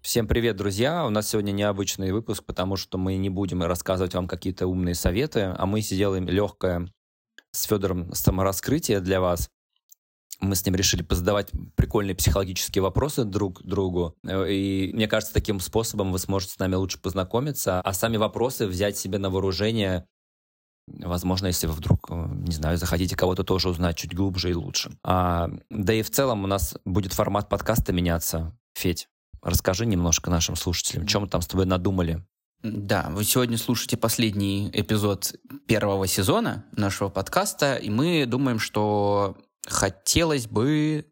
Всем привет, друзья! У нас сегодня необычный выпуск, потому что мы не будем рассказывать вам какие-то умные советы, а мы сделаем легкое с Федором самораскрытие для вас. Мы с ним решили позадавать прикольные психологические вопросы друг другу. И мне кажется, таким способом вы сможете с нами лучше познакомиться, а сами вопросы взять себе на вооружение Возможно, если вы вдруг, не знаю, захотите кого-то тоже узнать чуть глубже и лучше. А, да и в целом у нас будет формат подкаста меняться. Федь, Расскажи немножко нашим слушателям, чем мы там с тобой надумали. Да, вы сегодня слушаете последний эпизод первого сезона нашего подкаста, и мы думаем, что хотелось бы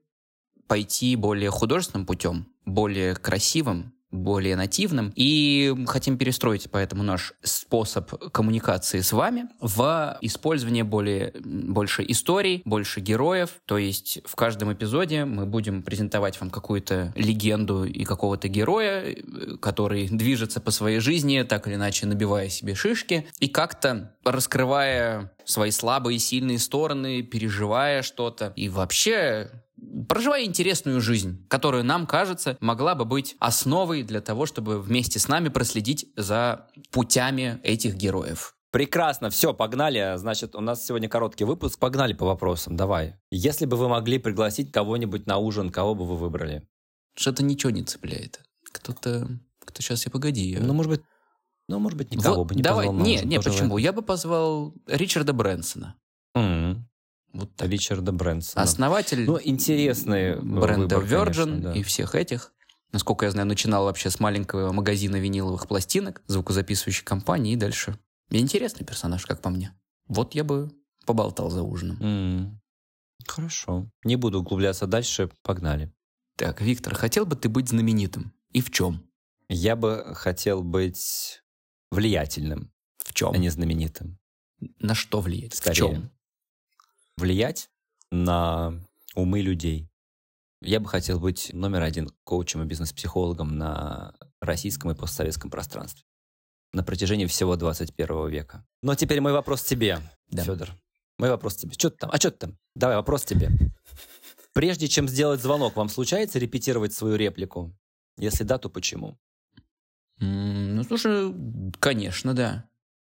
пойти более художественным путем, более красивым, более нативным. И хотим перестроить поэтому наш способ коммуникации с вами в использование более, больше историй, больше героев. То есть в каждом эпизоде мы будем презентовать вам какую-то легенду и какого-то героя, который движется по своей жизни, так или иначе набивая себе шишки, и как-то раскрывая свои слабые и сильные стороны, переживая что-то. И вообще проживая интересную жизнь, которая нам кажется могла бы быть основой для того, чтобы вместе с нами проследить за путями этих героев. Прекрасно, все, погнали. Значит, у нас сегодня короткий выпуск. Погнали по вопросам, давай. Если бы вы могли пригласить кого-нибудь на ужин, кого бы вы выбрали? Что-то ничего не цепляет. Кто-то... Кто сейчас, я погоди. Я... Ну, может быть, ну, может быть, никого вот, бы не давай, позвал. Не, не, почему? Я бы позвал Ричарда Брэнсона. Mm-hmm. Вот так. Ричарда Брэнсона. Основатель ну, интересный бренда выбор, Virgin конечно, да. и всех этих. Насколько я знаю, начинал вообще с маленького магазина виниловых пластинок, звукозаписывающей компании и дальше. Интересный персонаж, как по мне. Вот я бы поболтал за ужином. Mm. Хорошо. Не буду углубляться дальше. Погнали. Так, Виктор, хотел бы ты быть знаменитым? И в чем? Я бы хотел быть влиятельным. В чем? А не знаменитым. На что влиять? Скорее. В чем? Влиять на умы людей. Я бы хотел быть номер один коучем и бизнес-психологом на российском и постсоветском пространстве на протяжении всего 21 века. Но теперь мой вопрос тебе, да. Федор. Мой вопрос тебе. Что ты там? А что ты там? Давай, вопрос тебе. Прежде чем сделать звонок, вам случается репетировать свою реплику? Если да, то почему? Mm, ну, слушай, конечно, да.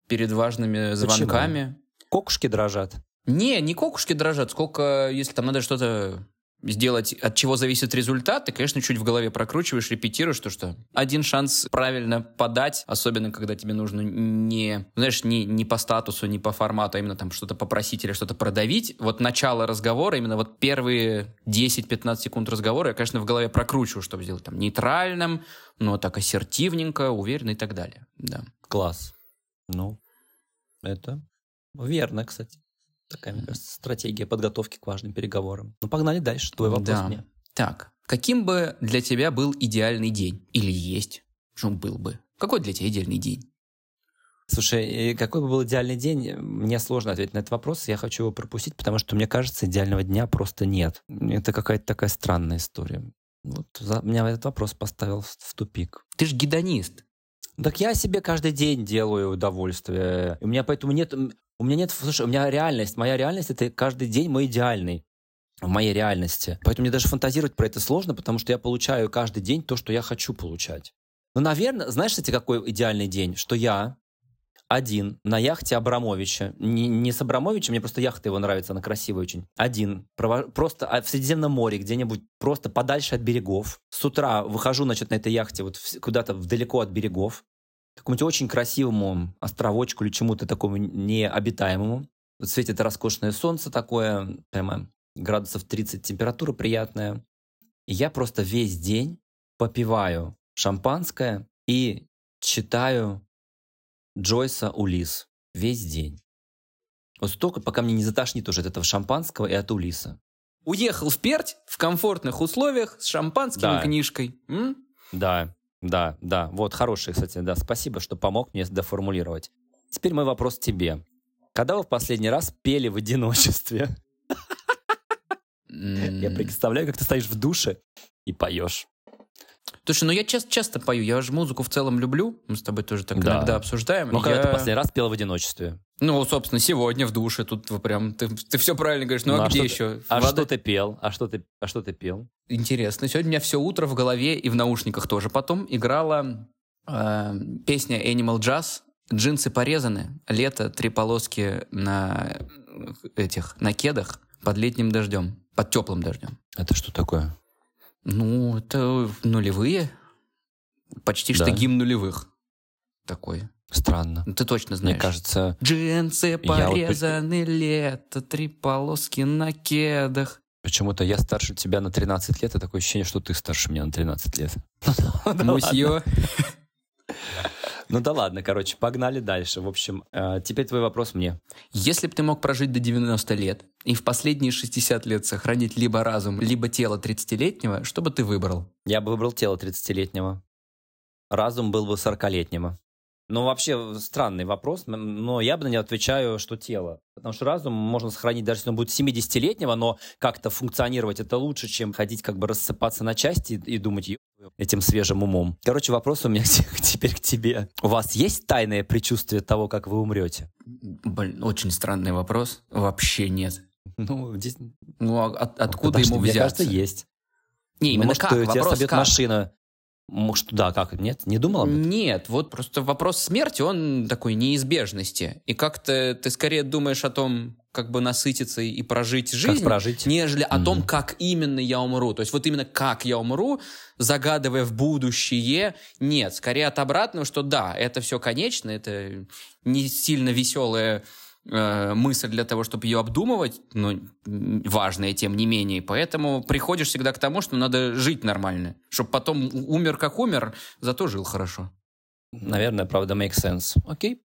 Перед важными звонками. Почему? Кокушки дрожат. Не, не кокушки дрожат, сколько, если там надо что-то сделать, от чего зависит результат, ты, конечно, чуть в голове прокручиваешь, репетируешь, то что один шанс правильно подать, особенно когда тебе нужно не, знаешь, не, не по статусу, не по формату, а именно там что-то попросить или что-то продавить. Вот начало разговора, именно вот первые 10-15 секунд разговора я, конечно, в голове прокручиваю, чтобы сделать там нейтральным, но так ассертивненько, уверенно и так далее. Да. Класс. Ну, это верно, кстати. Такая, мне кажется, стратегия подготовки к важным переговорам. Ну, погнали дальше. Твой вопрос да. мне. Так, каким бы для тебя был идеальный день? Или есть? Что был бы? Какой для тебя идеальный день? Слушай, какой бы был идеальный день, мне сложно ответить на этот вопрос. Я хочу его пропустить, потому что, мне кажется, идеального дня просто нет. Это какая-то такая странная история. Вот за, меня этот вопрос поставил в, в тупик. Ты же гедонист. Так я себе каждый день делаю удовольствие. У меня поэтому нет... У меня нет... Слушай, у меня реальность. Моя реальность — это каждый день мой идеальный в моей реальности. Поэтому мне даже фантазировать про это сложно, потому что я получаю каждый день то, что я хочу получать. Ну, наверное, знаешь, кстати, какой идеальный день? Что я один на яхте Абрамовича. Не, не с Абрамовичем, мне просто яхта его нравится, она красивая очень. Один. Просто а, в Средиземном море, где-нибудь просто подальше от берегов. С утра выхожу, значит, на этой яхте вот куда-то далеко от берегов. Какому-нибудь очень красивому островочку или чему-то такому необитаемому. Вот светит роскошное солнце такое, прямо градусов 30 температура приятная. И я просто весь день попиваю шампанское и читаю Джойса Улис весь день. Вот столько, пока мне не затошнит уже от этого шампанского и от Улиса. Уехал в Перть в комфортных условиях с шампанским Да. и книжкой. М? Да, да, да. Вот, хороший, кстати, да. Спасибо, что помог мне доформулировать. Теперь мой вопрос тебе. Когда вы в последний раз пели в одиночестве? Я представляю, как ты стоишь в душе и поешь. Слушай, ну я часто, часто пою, я же музыку в целом люблю, мы с тобой тоже так Да. иногда обсуждаем. Ну, и когда я- ты последний раз пел в одиночестве? Ну, собственно, сегодня в душе, тут прям, ты, ты все правильно говоришь, ну, а, где что еще? ты- А Вода- что ты пел? А что ты, а что ты пел? Интересно, сегодня у меня все утро в голове и в наушниках тоже потом играла э, песня Animal Jazz «Джинсы порезаны, лето, три полоски на э, этих, на кедах под летним дождем, под теплым дождем». Это что такое? Ну, это нулевые. Почти что Да. гимн нулевых. Такой. Странно. Ну, Ты точно Мне знаешь. кажется, Джинсы Я вот порезаны, лето, три полоски на кедах. почему-то я старше тебя на 13 лет, и такое ощущение, что ты старше меня на 13 лет. Мусье. Ну да ладно, короче, погнали дальше. В общем, э, теперь твой вопрос мне. Если бы ты мог прожить до 90 лет и в последние 60 лет сохранить либо разум, либо тело 30-летнего, что бы ты выбрал? Я бы выбрал тело 30-летнего. Разум был бы 40-летнего. Ну, вообще, странный вопрос, но я бы на него отвечаю, что тело. Потому что разум можно сохранить, даже если он будет 70-летнего, но как-то функционировать это лучше, чем ходить как бы рассыпаться на части и, думать «Ё- этим свежим умом. Короче, вопрос у меня теперь к тебе. У вас есть тайное предчувствие того, как вы умрете? Блин, очень странный вопрос. Вообще нет. Ну, здесь... Ну, а от- откуда Подожди, ему мне взяться? кажется, есть. Не, Ну, именно может, как? тебя Вопрос собьет как? машина. Может, да, как? Нет? Не думал об этом? Нет, вот просто вопрос смерти, он такой неизбежности. И как-то ты скорее думаешь о том, как бы насытиться и прожить жизнь, Как прожить? нежели о том, как именно я умру. То есть вот именно как я умру, загадывая в будущее, нет. Скорее от обратного, что да, это все конечно, это не сильно веселая э, мысль для того, чтобы ее обдумывать, но важная тем не менее. Поэтому приходишь всегда к тому, что надо жить нормально. Чтобы потом умер как умер, зато жил хорошо. Наверное, правда, make sense. Окей.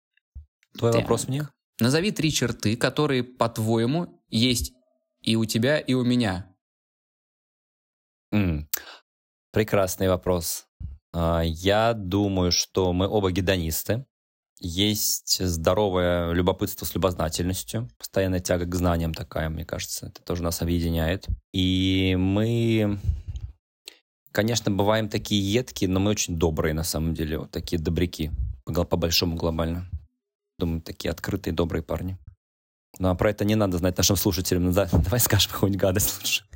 Твой Так. вопрос мне? Назови три черты, которые, по-твоему, есть и у тебя, и у меня. М, Прекрасный вопрос. А, Я думаю, что мы оба гедонисты. Есть здоровое любопытство с любознательностью, постоянная тяга к знаниям такая, мне кажется, это тоже нас объединяет. И мы, конечно, бываем такие едкие, но мы очень добрые на самом деле, вот такие добряки, по гл- по-большому глобально. Думаю, такие открытые, добрые парни. Ну, а про это не надо знать нашим слушателям. Да, Давай скажем какую-нибудь гадость лучше.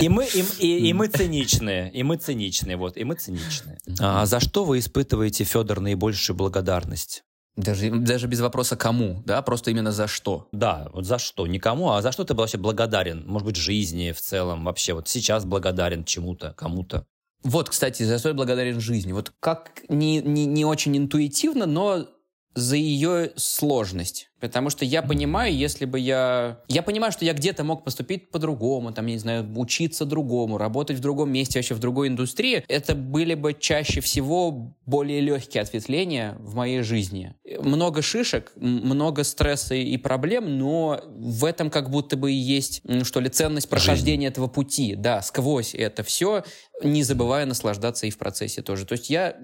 И мы, и, и- и мы циничные, и мы циничные, вот, и мы циничные. А за что вы испытываете, Федор, наибольшую благодарность? Даже, даже без вопроса кому, да, просто именно за что. Да, вот за что? Никому, а за что ты был вообще благодарен? Может быть, жизни в целом вообще? Вот сейчас благодарен чему-то, кому-то. Вот, кстати, за что я благодарен жизни. Вот как не, не, не очень интуитивно, но за ее сложность. Потому что я понимаю, если бы я... Я понимаю, что я где-то мог поступить по-другому, там, я не знаю, учиться другому, работать в другом месте, вообще в другой индустрии. Это были бы чаще всего более легкие ответвления в моей жизни. Много шишек, много стресса и проблем, но в этом как будто бы и есть, что ли, ценность прохождения этого пути. Да, сквозь это все, не забывая наслаждаться и в процессе тоже. То есть я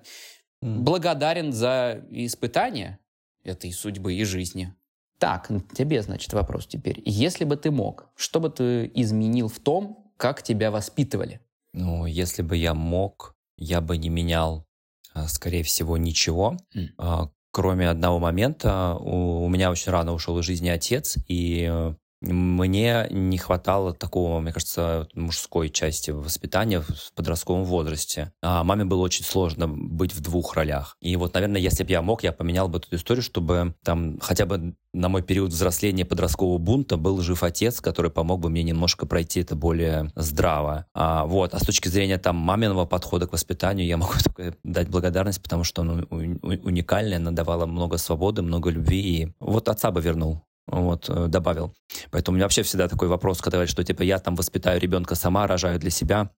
благодарен за испытания этой судьбы и жизни. Так, тебе, значит, вопрос теперь. Если бы ты мог, что бы ты изменил в том, как тебя воспитывали? Ну, если бы я мог, я бы не менял, а, скорее всего, ничего. А, Кроме одного момента, у, у меня очень рано ушел из жизни отец, и э, мне не хватало такого, мне кажется, мужской части воспитания в подростковом возрасте. А маме было очень сложно быть в двух ролях. И вот, наверное, если бы я мог, я поменял бы эту историю, чтобы там хотя бы на мой период взросления подросткового бунта был жив отец, который помог бы мне немножко пройти это более здраво. А, вот. а с точки зрения там маминого подхода к воспитанию я могу только дать благодарность, потому что он у- у- уникальный, она давала много свободы, много любви. И вот отца бы вернул. Вот, э, добавил. Поэтому у меня вообще всегда такой вопрос, когда говорят, что типа я там воспитаю ребенка сама, рожаю для себя.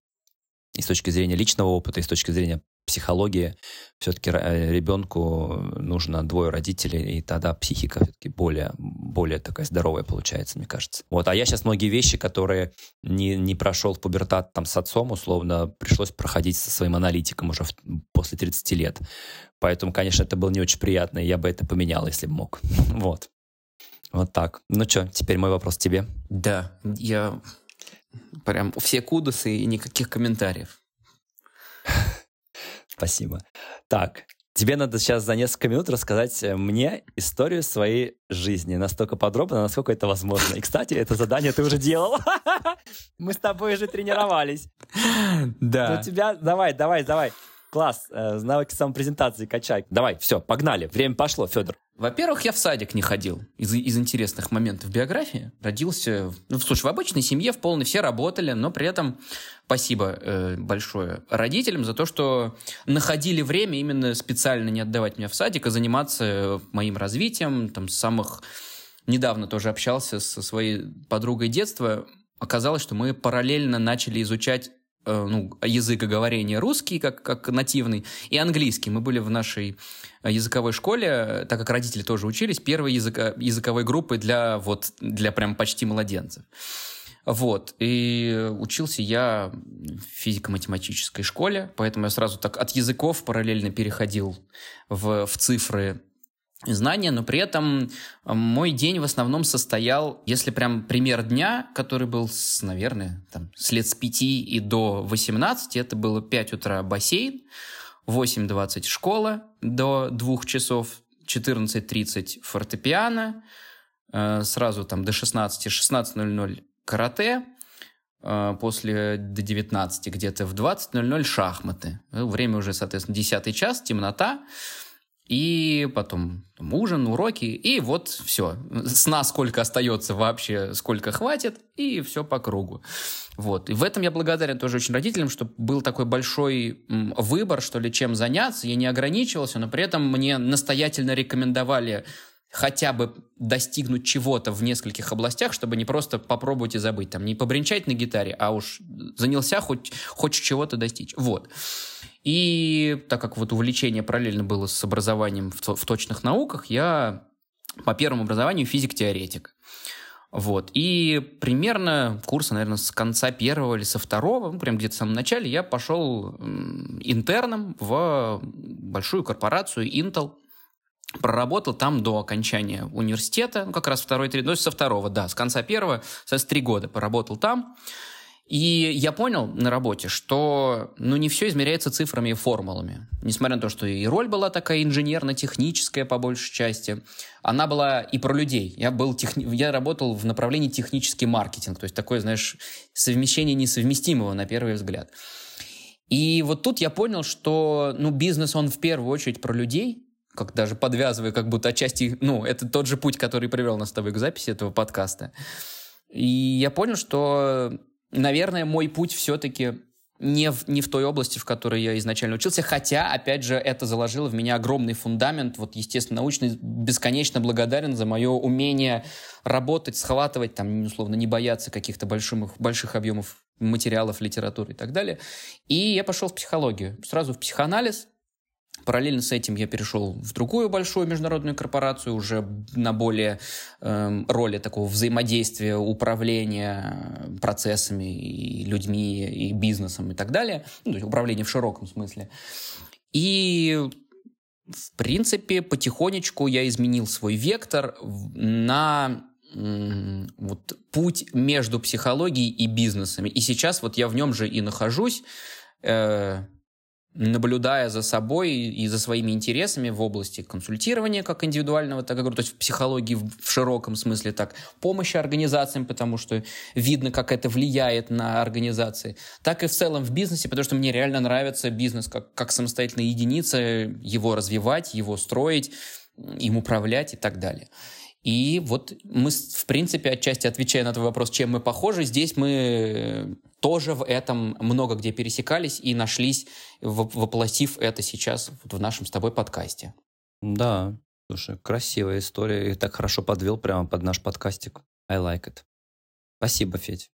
И с точки зрения личного опыта, и с точки зрения психологии, все-таки ребенку нужно двое родителей, и тогда психика все-таки более, более такая здоровая получается, мне кажется. Вот, а я сейчас многие вещи, которые не, не прошел в пубертат там с отцом, условно, пришлось проходить со своим аналитиком уже в- после 30 лет. Поэтому, конечно, это было не очень приятно, и я бы это поменял, если бы мог. Вот. Вот так. Ну что, теперь мой вопрос тебе. Да, я... Прям все кудосы и никаких комментариев. Спасибо. Так, тебе надо сейчас за несколько минут рассказать э, мне историю своей жизни. Настолько подробно, насколько это возможно. И, кстати, это задание ты уже делал. Мы с тобой уже тренировались. Да. У тебя... Давай, давай, давай. Класс, э, навыки самопрезентации качай. Давай, все, погнали. Время пошло, Федор. Во-первых, я в садик не ходил из, из интересных моментов биографии. Родился, ну, слушай, в обычной семье, в полной, все работали, но при этом спасибо э, большое родителям за то, что находили время именно специально не отдавать меня в садик, а заниматься моим развитием. Там с самых недавно тоже общался со своей подругой детства. Оказалось, что мы параллельно начали изучать Э, ну, языкоговорения русский, как, как нативный, и английский. Мы были в нашей э, языковой школе, так как родители тоже учились, первой языка, языковой группой для, вот, для прям почти младенцев. Вот. И учился я в физико-математической школе, поэтому я сразу так от языков параллельно переходил в, в цифры знания, но при этом мой день в основном состоял, если прям пример дня, который был, с, наверное, там, с лет с 5 и до 18, это было 5 утра бассейн, 8.20 школа до 2 часов, 14.30 фортепиано, э, сразу там до 16, 16.00 карате, э, после до 19 где-то в 20.00 шахматы. Время уже, соответственно, 10 час, темнота. И потом ужин, уроки, и вот все. Сна сколько остается вообще, сколько хватит, и все по кругу. Вот. И в этом я благодарен тоже очень родителям, что был такой большой выбор, что ли, чем заняться. Я не ограничивался, но при этом мне настоятельно рекомендовали хотя бы достигнуть чего-то в нескольких областях, чтобы не просто попробовать и забыть, там, не побренчать на гитаре, а уж занялся хоть, хоть чего-то достичь. Вот. И так как вот увлечение параллельно было с образованием в, в точных науках, я по первому образованию физик-теоретик. Вот. И примерно курса, наверное, с конца первого или со второго, ну, прям где-то в самом начале, я пошел интерном в большую корпорацию Intel. Проработал там до окончания университета, ну, как раз второй, третий, ну, со второго, да, с конца первого, со три года поработал там. И я понял на работе, что ну, не все измеряется цифрами и формулами. Несмотря на то, что и роль была такая инженерно-техническая по большей части, она была и про людей. Я, был техни... я работал в направлении технический маркетинг, то есть такое, знаешь, совмещение несовместимого на первый взгляд. И вот тут я понял, что ну, бизнес, он в первую очередь про людей, как даже подвязывая как будто отчасти, ну, это тот же путь, который привел нас с тобой к записи этого подкаста. И я понял, что наверное, мой путь все-таки не в, не в той области, в которой я изначально учился, хотя, опять же, это заложило в меня огромный фундамент, вот, естественно, научный, бесконечно благодарен за мое умение работать, схватывать, там, условно, не бояться каких-то больших, больших объемов материалов, литературы и так далее. И я пошел в психологию, сразу в психоанализ, Параллельно с этим я перешел в другую большую международную корпорацию, уже на более э, роли такого взаимодействия, управления процессами и людьми, и бизнесом и так далее. Ну, то есть управление в широком смысле. И в принципе, потихонечку я изменил свой вектор на вот путь между психологией и бизнесами. И сейчас вот я в нем же и нахожусь. Э, наблюдая за собой и за своими интересами в области консультирования как индивидуального, так и то есть в психологии в широком смысле, так помощи организациям, потому что видно, как это влияет на организации, так и в целом в бизнесе, потому что мне реально нравится бизнес как, как самостоятельная единица, его развивать, его строить, им управлять и так далее. И вот мы, в принципе, отчасти отвечая на твой вопрос, чем мы похожи, здесь мы тоже в этом много где пересекались и нашлись, воплотив это сейчас в нашем с тобой подкасте. Да, слушай, красивая история. И так хорошо подвел прямо под наш подкастик. I like it. Спасибо, Федь.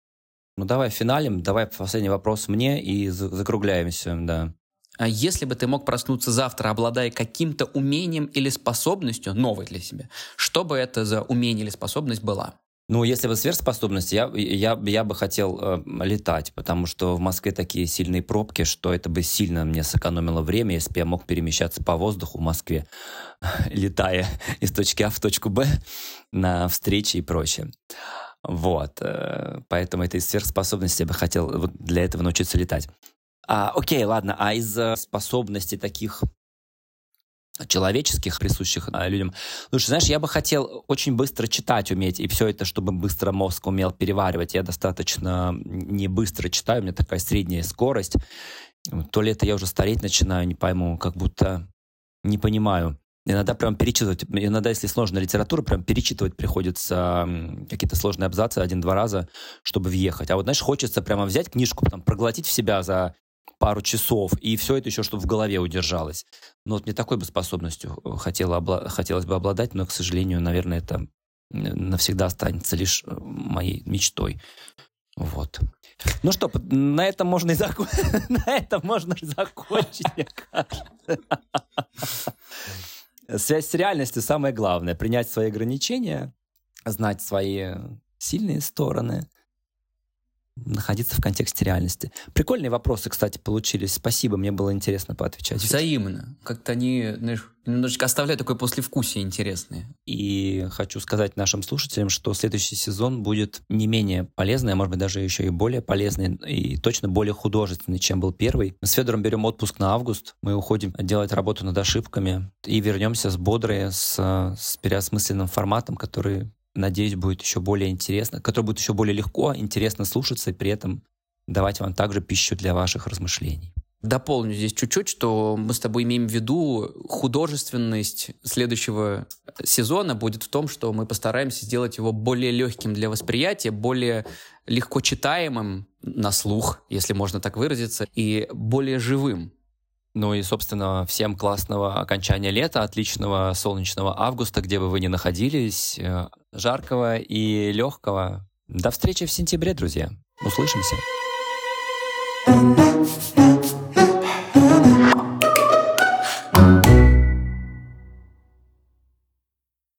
Ну давай финалем, давай последний вопрос мне и закругляемся, да. А если бы ты мог проснуться завтра, обладая каким-то умением или способностью, новой для себя, что бы это за умение или способность была? Ну, если бы сверхспособность, я, я, я бы хотел э, летать, потому что в Москве такие сильные пробки, что это бы сильно мне сэкономило время, если бы я мог перемещаться по воздуху в Москве, летая из точки А в точку Б на встречи и прочее. Вот. Э, поэтому этой сверхспособности я бы хотел вот для этого научиться летать. А, окей, ладно. А из способностей таких человеческих, присущих а, людям. Слушай, знаешь, я бы хотел очень быстро читать уметь, и все это, чтобы быстро мозг умел переваривать. Я достаточно не быстро читаю, у меня такая средняя скорость. То ли это я уже стареть начинаю, не пойму, как будто не понимаю. Иногда прям перечитывать, иногда, если сложная литература, прям перечитывать приходится какие-то сложные абзацы один-два раза, чтобы въехать. А вот, знаешь, хочется прямо взять книжку, там, проглотить в себя за пару часов, и все это еще, чтобы в голове удержалось. Но вот мне такой бы способностью э, хотела, хотелось бы обладать, но, к сожалению, наверное, это навсегда останется лишь э, моей мечтой. Вот. Ну что, на этом можно и закончить. на этом можно и закончить, мне кажется. Связь с реальностью самое главное. Принять свои ограничения, знать свои сильные стороны, находиться в контексте реальности. Прикольные вопросы, кстати, получились. Спасибо, мне было интересно поотвечать. Взаимно. Как-то они, знаешь, немножечко оставляют такое послевкусие интересное. И хочу сказать нашим слушателям, что следующий сезон будет не менее полезный, а может быть даже еще и более полезный, и точно более художественный, чем был первый. Мы с Федором берем отпуск на август, мы уходим делать работу над ошибками и вернемся с бодрой, с, с переосмысленным форматом, который надеюсь, будет еще более интересно, который будет еще более легко, интересно слушаться и при этом давать вам также пищу для ваших размышлений. Дополню здесь чуть-чуть, что мы с тобой имеем в виду художественность следующего сезона будет в том, что мы постараемся сделать его более легким для восприятия, более легко читаемым на слух, если можно так выразиться, и более живым. Ну и, собственно, всем классного окончания лета, отличного солнечного августа, где бы вы ни находились, э, жаркого и легкого. До встречи в сентябре, друзья. Услышимся.